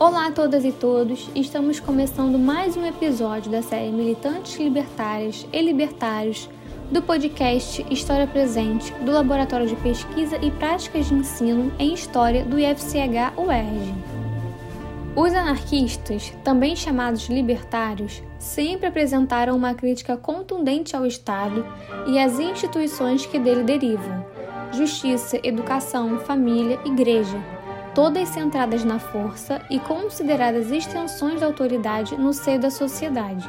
Olá a todas e todos, estamos começando mais um episódio da série Militantes Libertárias e Libertários do podcast História Presente do Laboratório de Pesquisa e Práticas de Ensino em História do IFCH UERJ. Os anarquistas, também chamados libertários, sempre apresentaram uma crítica contundente ao Estado e às instituições que dele derivam: justiça, educação, família, igreja todas centradas na força e consideradas extensões da autoridade no seio da sociedade.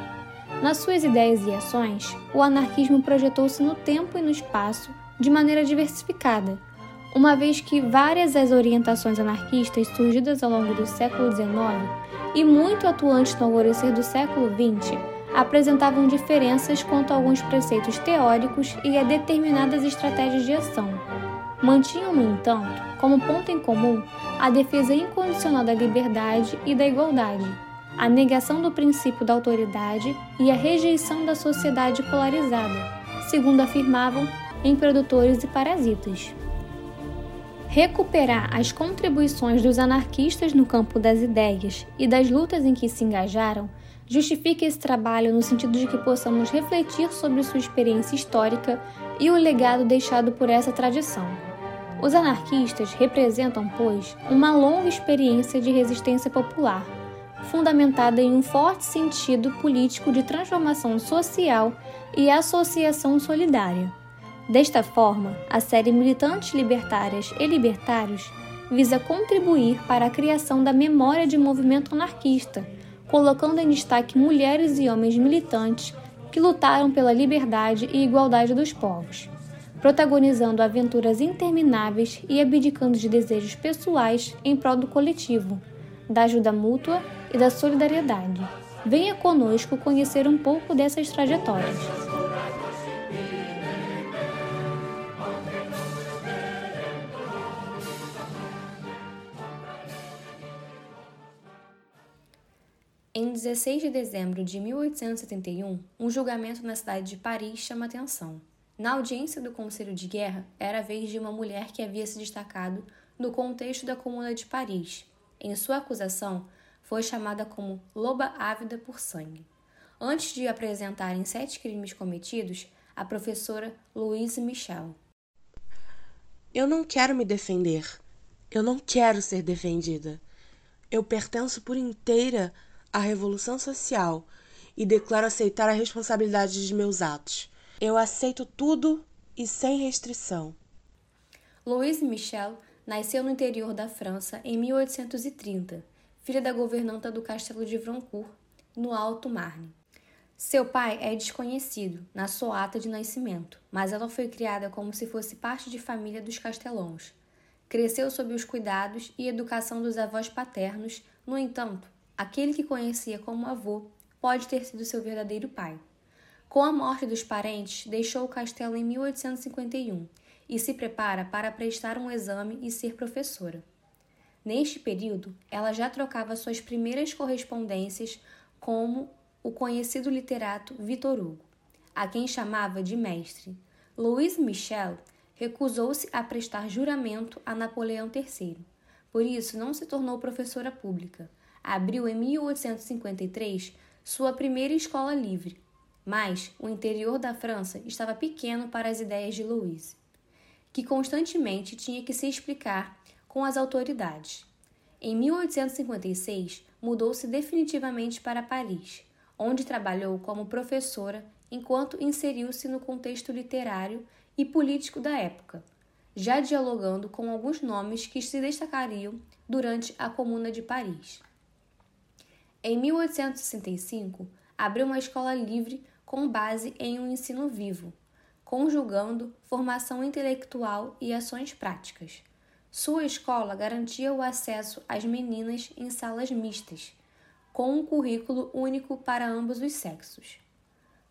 Nas suas ideias e ações, o anarquismo projetou-se no tempo e no espaço de maneira diversificada, uma vez que várias as orientações anarquistas surgidas ao longo do século XIX e muito atuantes no alvorecer do século XX apresentavam diferenças quanto a alguns preceitos teóricos e a determinadas estratégias de ação. Mantinham, no entanto, como ponto em comum a defesa incondicional da liberdade e da igualdade, a negação do princípio da autoridade e a rejeição da sociedade polarizada, segundo afirmavam em Produtores e Parasitas. Recuperar as contribuições dos anarquistas no campo das ideias e das lutas em que se engajaram justifica esse trabalho no sentido de que possamos refletir sobre sua experiência histórica e o legado deixado por essa tradição. Os anarquistas representam, pois, uma longa experiência de resistência popular, fundamentada em um forte sentido político de transformação social e associação solidária. Desta forma, a série Militantes Libertárias e Libertários visa contribuir para a criação da memória de movimento anarquista, colocando em destaque mulheres e homens militantes que lutaram pela liberdade e igualdade dos povos protagonizando aventuras intermináveis e abdicando de desejos pessoais em prol do coletivo, da ajuda mútua e da solidariedade. Venha conosco conhecer um pouco dessas trajetórias. Em 16 de dezembro de 1871, um julgamento na cidade de Paris chama atenção. Na audiência do Conselho de Guerra, era a vez de uma mulher que havia se destacado no contexto da Comuna de Paris. Em sua acusação, foi chamada como loba ávida por sangue. Antes de apresentarem sete crimes cometidos, a professora Louise Michel. Eu não quero me defender. Eu não quero ser defendida. Eu pertenço por inteira à revolução social e declaro aceitar a responsabilidade de meus atos. Eu aceito tudo e sem restrição. Louise Michel nasceu no interior da França em 1830, filha da governanta do castelo de Vroncourt, no Alto Marne. Seu pai é desconhecido na sua ata de nascimento, mas ela foi criada como se fosse parte de família dos castelãos. Cresceu sob os cuidados e educação dos avós paternos, no entanto, aquele que conhecia como avô pode ter sido seu verdadeiro pai. Com a morte dos parentes, deixou o castelo em 1851 e se prepara para prestar um exame e ser professora. Neste período, ela já trocava suas primeiras correspondências com o conhecido literato Victor Hugo, a quem chamava de mestre. Louise Michel recusou-se a prestar juramento a Napoleão III. Por isso, não se tornou professora pública. Abriu em 1853 sua primeira escola livre, mas o interior da França estava pequeno para as ideias de Louise, que constantemente tinha que se explicar com as autoridades. Em 1856, mudou-se definitivamente para Paris, onde trabalhou como professora enquanto inseriu-se no contexto literário e político da época, já dialogando com alguns nomes que se destacariam durante a Comuna de Paris. Em 1865, abriu uma escola livre com base em um ensino vivo, conjugando formação intelectual e ações práticas. Sua escola garantia o acesso às meninas em salas mistas, com um currículo único para ambos os sexos.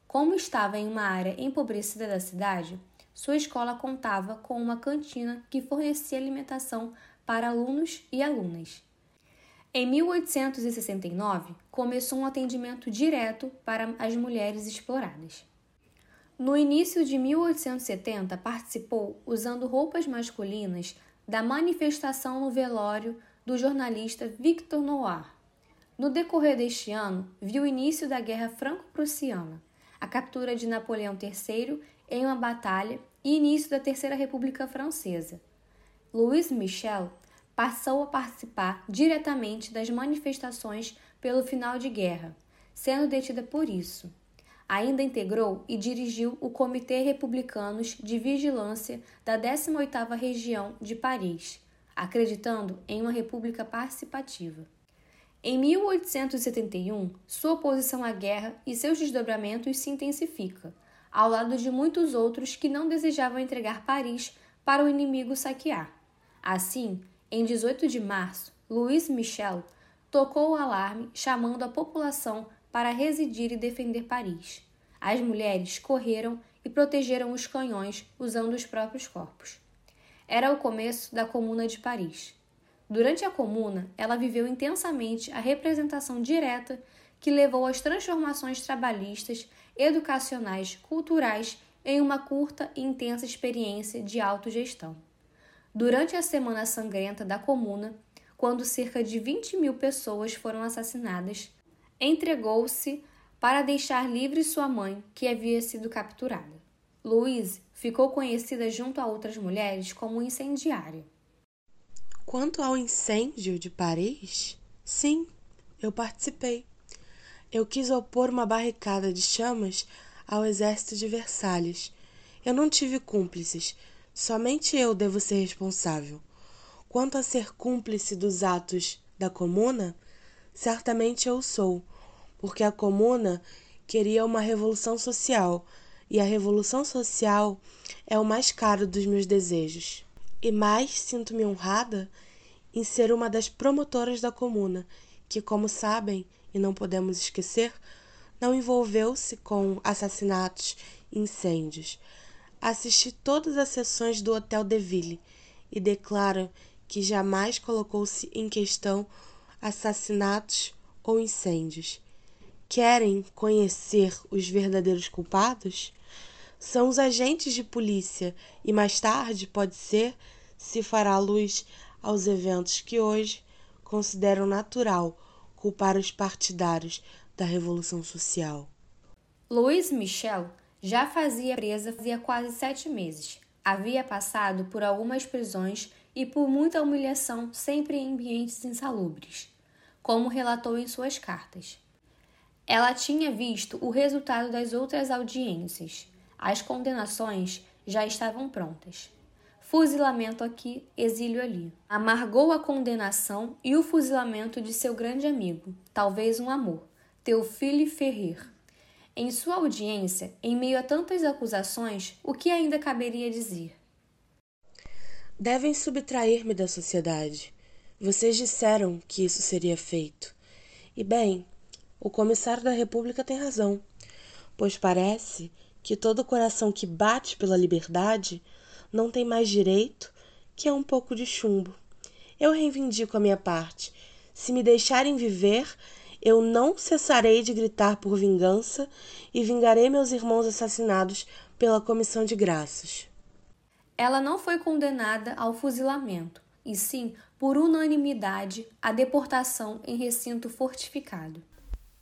Como estava em uma área empobrecida da cidade, sua escola contava com uma cantina que fornecia alimentação para alunos e alunas. Em 1869, começou um atendimento direto para as mulheres exploradas. No início de 1870, participou, usando roupas masculinas, da manifestação no velório do jornalista Victor Noir. No decorrer deste ano, viu o início da Guerra Franco-Prussiana, a captura de Napoleão III em uma batalha e início da Terceira República Francesa. Louis Michel passou a participar diretamente das manifestações pelo final de guerra, sendo detida por isso. Ainda integrou e dirigiu o Comitê Republicanos de Vigilância da 18ª Região de Paris, acreditando em uma república participativa. Em 1871, sua oposição à guerra e seus desdobramentos se intensifica, ao lado de muitos outros que não desejavam entregar Paris para o inimigo saquear. Assim, em 18 de março, Louis Michel tocou o alarme chamando a população para residir e defender Paris. As mulheres correram e protegeram os canhões usando os próprios corpos. Era o começo da Comuna de Paris. Durante a Comuna, ela viveu intensamente a representação direta que levou às transformações trabalhistas, educacionais, culturais em uma curta e intensa experiência de autogestão. Durante a Semana Sangrenta da Comuna, quando cerca de 20 mil pessoas foram assassinadas, entregou-se para deixar livre sua mãe, que havia sido capturada. Louise ficou conhecida junto a outras mulheres como incendiária. Quanto ao incêndio de Paris, sim, eu participei. Eu quis opor uma barricada de chamas ao exército de Versalhes. Eu não tive cúmplices, Somente eu devo ser responsável. Quanto a ser cúmplice dos atos da comuna, certamente eu sou, porque a comuna queria uma revolução social, e a revolução social é o mais caro dos meus desejos. E mais sinto-me honrada em ser uma das promotoras da comuna, que, como sabem e não podemos esquecer, não envolveu-se com assassinatos e incêndios, assisti todas as sessões do Hotel de Ville e declara que jamais colocou-se em questão assassinatos ou incêndios. Querem conhecer os verdadeiros culpados? São os agentes de polícia e mais tarde, pode ser, se fará luz aos eventos que hoje consideram natural culpar os partidários da Revolução Social. Louis Michel já fazia presa fazia quase sete meses. Havia passado por algumas prisões e por muita humilhação, sempre em ambientes insalubres, como relatou em suas cartas. Ela tinha visto o resultado das outras audiências. As condenações já estavam prontas. Fuzilamento aqui, exílio ali. Amargou a condenação e o fuzilamento de seu grande amigo, talvez um amor, Teofile Ferrer. Em sua audiência, em meio a tantas acusações, o que ainda caberia dizer? Devem subtrair-me da sociedade. Vocês disseram que isso seria feito. E bem, o comissário da República tem razão, pois parece que todo coração que bate pela liberdade não tem mais direito que a um pouco de chumbo. Eu reivindico a minha parte. Se me deixarem viver, eu não cessarei de gritar por vingança e vingarei meus irmãos assassinados pela comissão de graças. Ela não foi condenada ao fuzilamento, e sim, por unanimidade, à deportação em recinto fortificado.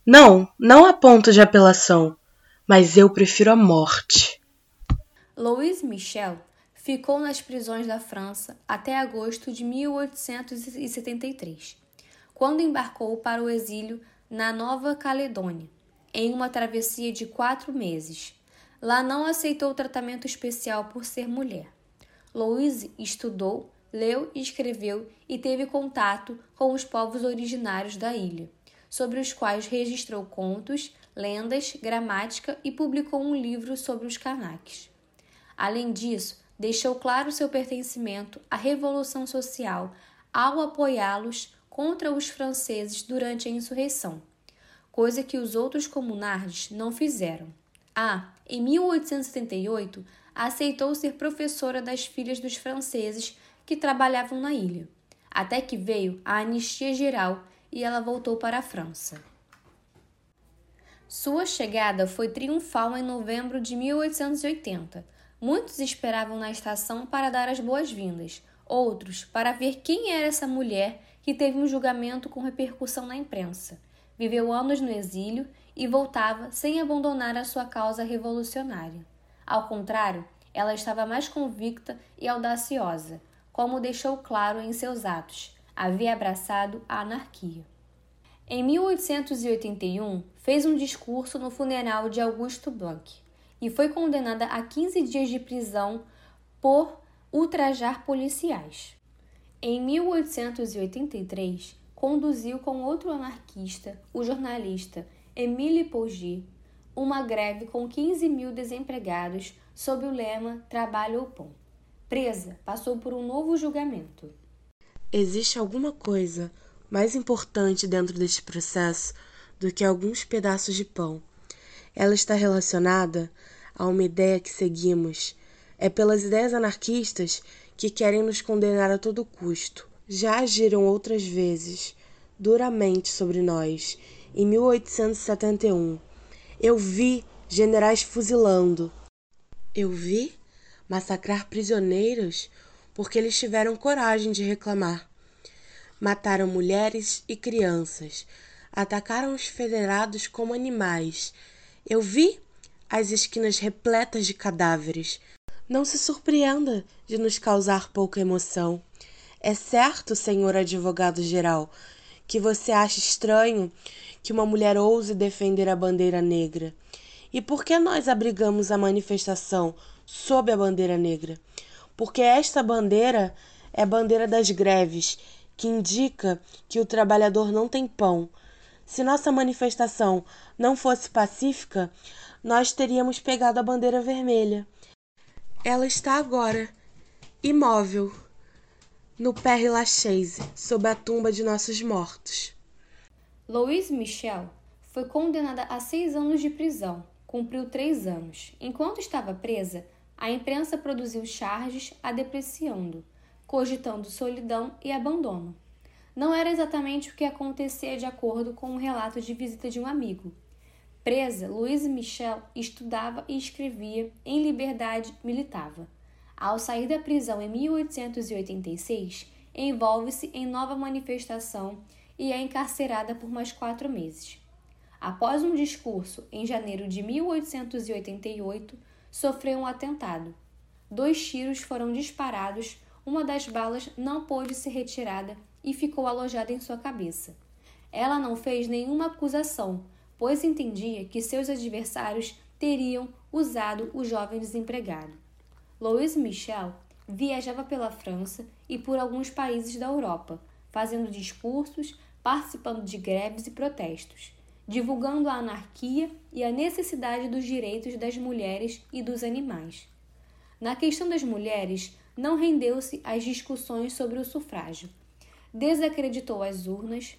Não, não a ponto de apelação, mas eu prefiro a morte. Louis Michel ficou nas prisões da França até agosto de 1873 quando embarcou para o exílio na Nova Caledônia, em uma travessia de quatro meses. Lá não aceitou tratamento especial por ser mulher. Louise estudou, leu e escreveu e teve contato com os povos originários da ilha, sobre os quais registrou contos, lendas, gramática e publicou um livro sobre os canaques. Além disso, deixou claro seu pertencimento à revolução social ao apoiá-los contra os franceses durante a insurreição, coisa que os outros comunardes não fizeram. Ah, em 1878, aceitou ser professora das filhas dos franceses que trabalhavam na ilha, até que veio a anistia geral e ela voltou para a França. Sua chegada foi triunfal em novembro de 1880. Muitos esperavam na estação para dar as boas-vindas, outros para ver quem era essa mulher que teve um julgamento com repercussão na imprensa. Viveu anos no exílio e voltava sem abandonar a sua causa revolucionária. Ao contrário, ela estava mais convicta e audaciosa, como deixou claro em seus atos. Havia abraçado a anarquia. Em 1881, fez um discurso no funeral de Augusto Blanc e foi condenada a 15 dias de prisão por ultrajar policiais. Em 1883, conduziu com outro anarquista, o jornalista Émile Pougy, uma greve com 15 mil desempregados sob o lema Trabalho ou Pão. Presa, passou por um novo julgamento. Existe alguma coisa mais importante dentro deste processo do que alguns pedaços de pão. Ela está relacionada a uma ideia que seguimos. É pelas ideias anarquistas que querem nos condenar a todo custo. Já agiram outras vezes, duramente sobre nós. Em 1871, eu vi generais fuzilando. Eu vi massacrar prisioneiros porque eles tiveram coragem de reclamar. Mataram mulheres e crianças. Atacaram os federados como animais. Eu vi as esquinas repletas de cadáveres. Não se surpreenda de nos causar pouca emoção. É certo, senhor advogado-geral, que você acha estranho que uma mulher ouse defender a bandeira negra. E por que nós abrigamos a manifestação sob a bandeira negra? Porque esta bandeira é a bandeira das greves que indica que o trabalhador não tem pão. Se nossa manifestação não fosse pacífica, nós teríamos pegado a bandeira vermelha. Ela está agora, imóvel, no Père Lachaise, sob a tumba de nossos mortos. Louise Michel foi condenada a seis anos de prisão, cumpriu três anos. Enquanto estava presa, a imprensa produziu charges a depreciando cogitando solidão e abandono. Não era exatamente o que acontecia de acordo com um relato de visita de um amigo. Presa, Louise Michel estudava e escrevia, em liberdade militava. Ao sair da prisão em 1886, envolve-se em nova manifestação e é encarcerada por mais quatro meses. Após um discurso em janeiro de 1888, sofreu um atentado. Dois tiros foram disparados uma das balas não pôde ser retirada e ficou alojada em sua cabeça. Ela não fez nenhuma acusação, pois entendia que seus adversários teriam usado o jovem desempregado. Louise Michel viajava pela França e por alguns países da Europa, fazendo discursos, participando de greves e protestos, divulgando a anarquia e a necessidade dos direitos das mulheres e dos animais. Na questão das mulheres, não rendeu-se às discussões sobre o sufrágio. Desacreditou as urnas.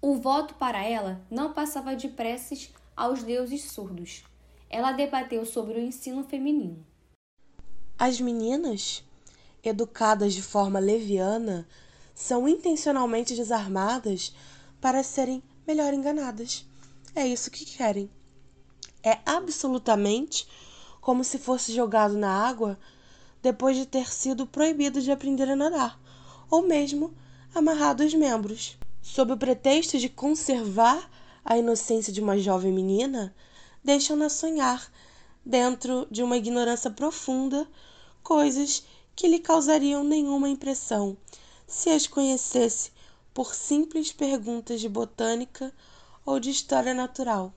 O voto para ela não passava de preces aos deuses surdos. Ela debateu sobre o ensino feminino. As meninas, educadas de forma leviana, são intencionalmente desarmadas para serem melhor enganadas. É isso que querem. É absolutamente como se fosse jogado na água depois de ter sido proibido de aprender a nadar, ou mesmo amarrado os membros. Sob o pretexto de conservar a inocência de uma jovem menina, deixam-na sonhar, dentro de uma ignorância profunda, coisas que lhe causariam nenhuma impressão se as conhecesse por simples perguntas de botânica ou de história natural.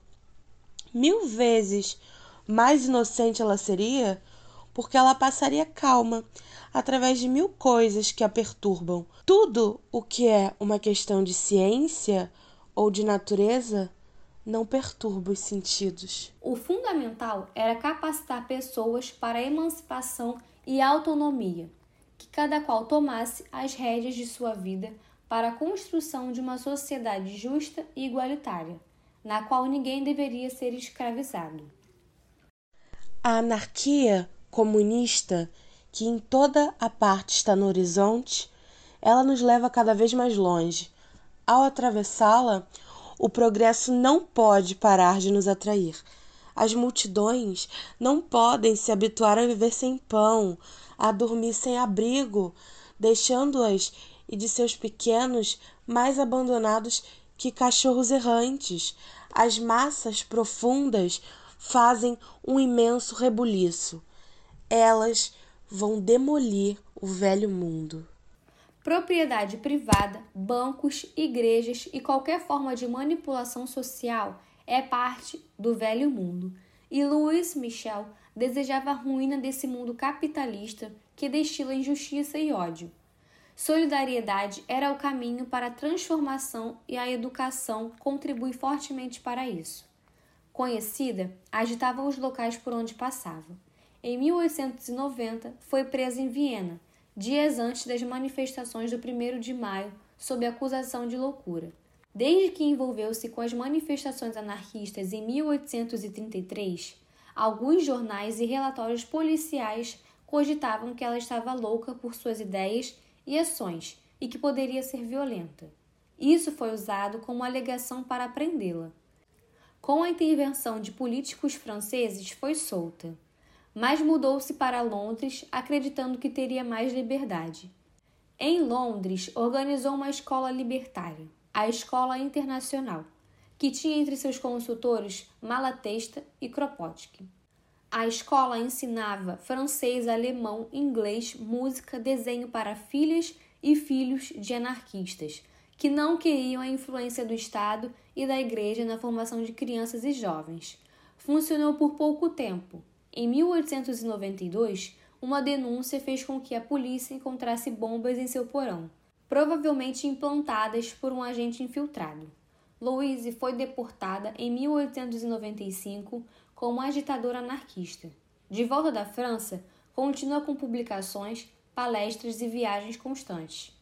Mil vezes mais inocente ela seria porque ela passaria calma através de mil coisas que a perturbam. Tudo o que é uma questão de ciência ou de natureza não perturba os sentidos. O fundamental era capacitar pessoas para a emancipação e autonomia, que cada qual tomasse as rédeas de sua vida para a construção de uma sociedade justa e igualitária, na qual ninguém deveria ser escravizado. A anarquia comunista que em toda a parte está no horizonte, ela nos leva cada vez mais longe. Ao atravessá-la, o progresso não pode parar de nos atrair. As multidões não podem se habituar a viver sem pão, a dormir sem abrigo, deixando-as e de seus pequenos mais abandonados que cachorros errantes. As massas profundas fazem um imenso rebuliço. Elas vão demolir o velho mundo. Propriedade privada, bancos, igrejas e qualquer forma de manipulação social é parte do velho mundo. E Louis Michel desejava a ruína desse mundo capitalista que destila injustiça e ódio. Solidariedade era o caminho para a transformação e a educação contribui fortemente para isso. Conhecida, agitava os locais por onde passava. Em 1890, foi presa em Viena, dias antes das manifestações do 1 de maio, sob acusação de loucura. Desde que envolveu-se com as manifestações anarquistas em 1833, alguns jornais e relatórios policiais cogitavam que ela estava louca por suas ideias e ações e que poderia ser violenta. Isso foi usado como alegação para prendê-la. Com a intervenção de políticos franceses, foi solta, mas mudou-se para Londres acreditando que teria mais liberdade. Em Londres, organizou uma escola libertária, a Escola Internacional, que tinha entre seus consultores Malatesta e Kropotkin. A escola ensinava francês, alemão, inglês, música, desenho para filhas e filhos de anarquistas, que não queriam a influência do Estado e da Igreja na formação de crianças e jovens. Funcionou por pouco tempo. Em 1892, uma denúncia fez com que a polícia encontrasse bombas em seu porão, provavelmente implantadas por um agente infiltrado. Louise foi deportada em 1895 como agitadora anarquista. De volta da França, continua com publicações, palestras e viagens constantes.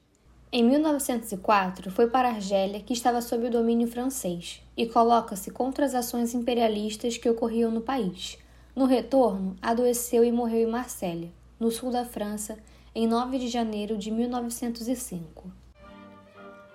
Em 1904, foi para a Argélia, que estava sob o domínio francês, e coloca-se contra as ações imperialistas que ocorriam no país. No retorno, adoeceu e morreu em Marsella, no sul da França, em 9 de janeiro de 1905.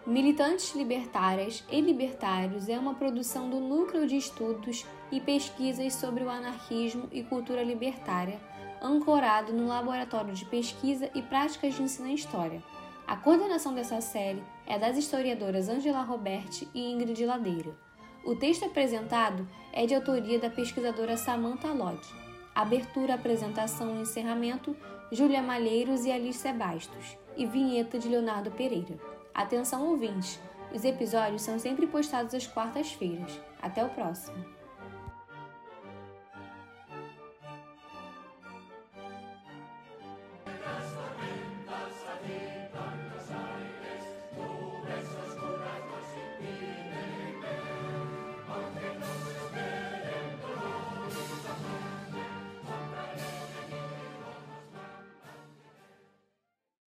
Militantes Libertárias e Libertários é uma produção do Núcleo de Estudos e Pesquisas sobre o Anarquismo e Cultura Libertária, ancorado no Laboratório de Pesquisa e Práticas de Ensino em História. A coordenação dessa série é das historiadoras Angela Roberti e Ingrid Ladeira. O texto apresentado é de autoria da pesquisadora Samantha Lodge. Abertura, apresentação e encerramento, Júlia Malheiros e Alice Bastos. E vinheta de Leonardo Pereira. Atenção ouvintes, os episódios são sempre postados às quartas-feiras. Até o próximo!